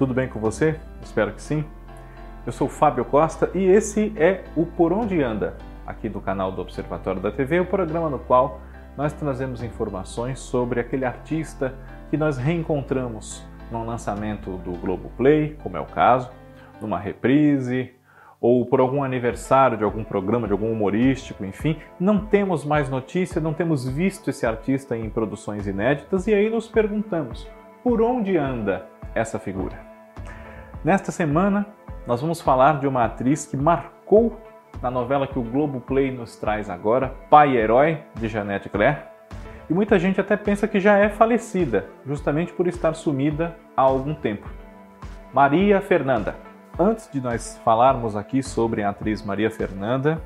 Tudo bem com você? Espero que sim. Eu sou Fábio Costa e esse é o Por Onde Anda, aqui do canal do Observatório da TV, o programa no qual nós trazemos informações sobre aquele artista que nós reencontramos num lançamento do Globoplay, como é o caso, numa reprise, ou por algum aniversário de algum programa, de algum humorístico, enfim, não temos mais notícia, não temos visto esse artista em produções inéditas e aí nos perguntamos: por onde anda essa figura? Nesta semana, nós vamos falar de uma atriz que marcou na novela que o Globo Play nos traz agora, Pai Herói, de Janete Claire. E muita gente até pensa que já é falecida, justamente por estar sumida há algum tempo. Maria Fernanda. Antes de nós falarmos aqui sobre a atriz Maria Fernanda,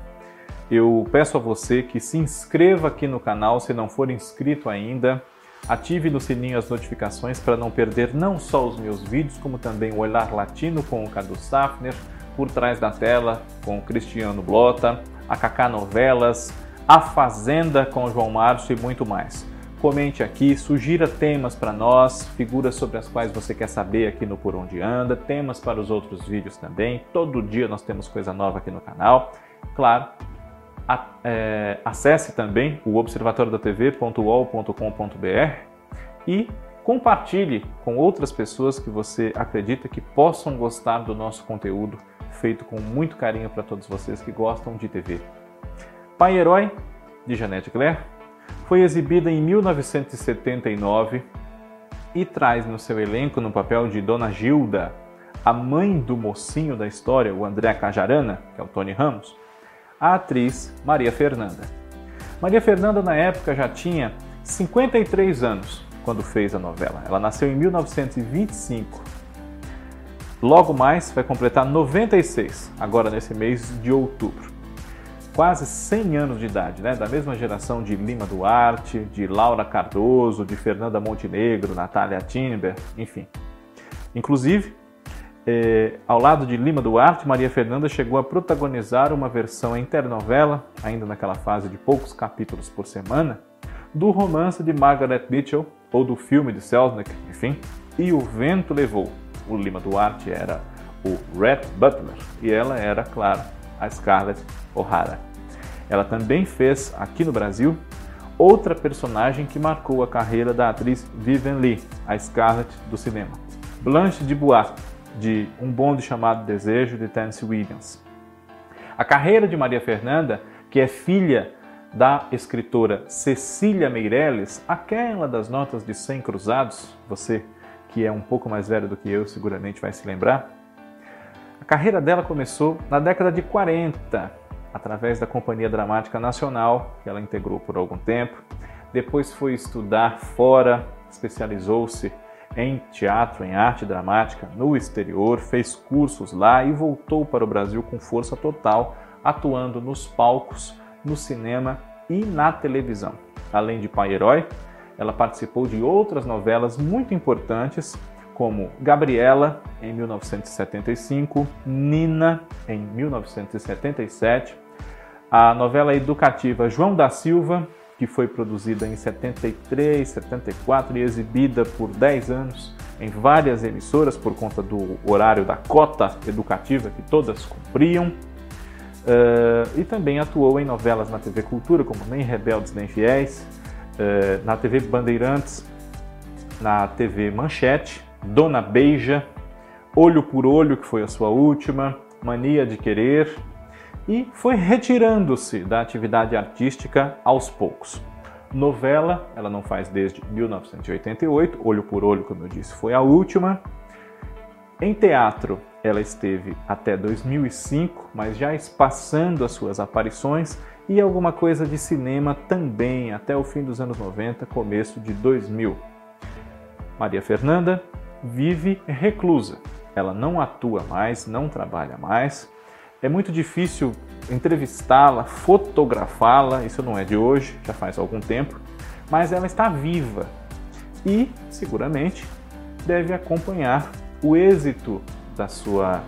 eu peço a você que se inscreva aqui no canal se não for inscrito ainda Ative no sininho as notificações para não perder não só os meus vídeos, como também o Olhar Latino com o Cadu Safner, Por Trás da Tela com o Cristiano Blota, a Kaká Novelas, A Fazenda com o João Márcio e muito mais. Comente aqui, sugira temas para nós, figuras sobre as quais você quer saber aqui no Por Onde Anda, temas para os outros vídeos também. Todo dia nós temos coisa nova aqui no canal. Claro, a, é, acesse também o observatoriodatv.uol.com.br e compartilhe com outras pessoas que você acredita que possam gostar do nosso conteúdo feito com muito carinho para todos vocês que gostam de TV. Pai Herói, de Janete Claire, foi exibida em 1979 e traz no seu elenco no papel de Dona Gilda, a mãe do mocinho da história, o André Cajarana, que é o Tony Ramos, a atriz Maria Fernanda. Maria Fernanda, na época, já tinha 53 anos quando fez a novela. Ela nasceu em 1925. Logo mais vai completar 96, agora nesse mês de outubro. Quase 100 anos de idade, né? Da mesma geração de Lima Duarte, de Laura Cardoso, de Fernanda Montenegro, Natália Timber, enfim. Inclusive, é, ao lado de Lima Duarte, Maria Fernanda chegou a protagonizar uma versão em telenovela, ainda naquela fase de poucos capítulos por semana, do romance de Margaret Mitchell, ou do filme de Selznick, enfim, E o Vento Levou. O Lima Duarte era o Rhett Butler e ela era, claro, a Scarlett O'Hara. Ela também fez, aqui no Brasil, outra personagem que marcou a carreira da atriz Vivian Lee, a Scarlett do cinema. Blanche de Bois, de Um Bonde Chamado Desejo, de Tennessee Williams. A carreira de Maria Fernanda, que é filha da escritora Cecília Meirelles, aquela das notas de 100 cruzados, você que é um pouco mais velho do que eu seguramente vai se lembrar. A carreira dela começou na década de 40, através da Companhia Dramática Nacional, que ela integrou por algum tempo. Depois foi estudar fora, especializou-se em teatro, em arte dramática no exterior, fez cursos lá e voltou para o Brasil com força total, atuando nos palcos, no cinema e na televisão. Além de Pai Herói, ela participou de outras novelas muito importantes, como Gabriela, em 1975, Nina, em 1977, a novela educativa João da Silva, que foi produzida em 73, 74 e exibida por 10 anos em várias emissoras por conta do horário da cota educativa que todas cumpriam. Uh, e também atuou em novelas na TV Cultura, como Nem Rebeldes Nem Fiéis, uh, na TV Bandeirantes, na TV Manchete, Dona Beija, Olho por Olho, que foi a sua última, Mania de Querer, e foi retirando-se da atividade artística aos poucos. Novela, ela não faz desde 1988, Olho por Olho, como eu disse, foi a última. Em teatro, ela esteve até 2005, mas já espaçando as suas aparições, e alguma coisa de cinema também até o fim dos anos 90, começo de 2000. Maria Fernanda vive reclusa. Ela não atua mais, não trabalha mais, é muito difícil entrevistá-la, fotografá-la, isso não é de hoje, já faz algum tempo, mas ela está viva e seguramente deve acompanhar o êxito da sua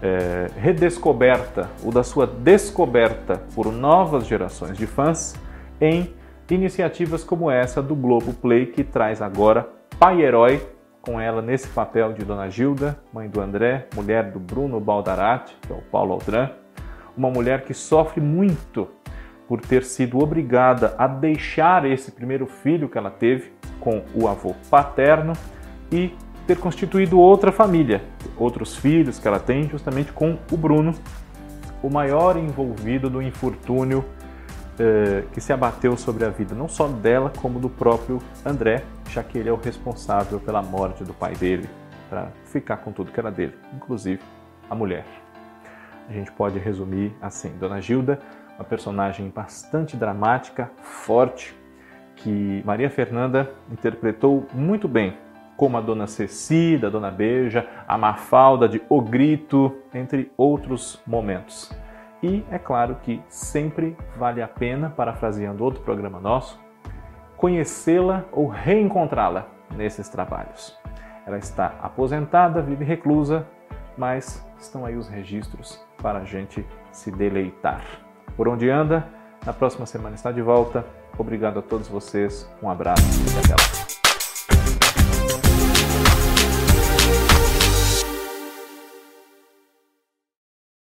é, redescoberta ou da sua descoberta por novas gerações de fãs em iniciativas como essa do Globo Play que traz agora Pai Herói com ela nesse papel de Dona Gilda, mãe do André, mulher do Bruno Baldarati, que é o Paulo Aldran, uma mulher que sofre muito por ter sido obrigada a deixar esse primeiro filho que ela teve com o avô paterno e ter constituído outra família, outros filhos que ela tem justamente com o Bruno, o maior envolvido no infortúnio eh, que se abateu sobre a vida não só dela, como do próprio André, já que ele é o responsável pela morte do pai dele, para ficar com tudo que era dele, inclusive a mulher. A gente pode resumir assim: Dona Gilda, uma personagem bastante dramática, forte, que Maria Fernanda interpretou muito bem, como a Dona Cecida, a Dona Beija, a Mafalda de O Grito, entre outros momentos. E é claro que sempre vale a pena, parafraseando outro programa nosso, conhecê-la ou reencontrá-la nesses trabalhos. Ela está aposentada, vive reclusa, mas estão aí os registros para a gente se deleitar. Por onde anda? Na próxima semana está de volta. Obrigado a todos vocês, um abraço e até lá.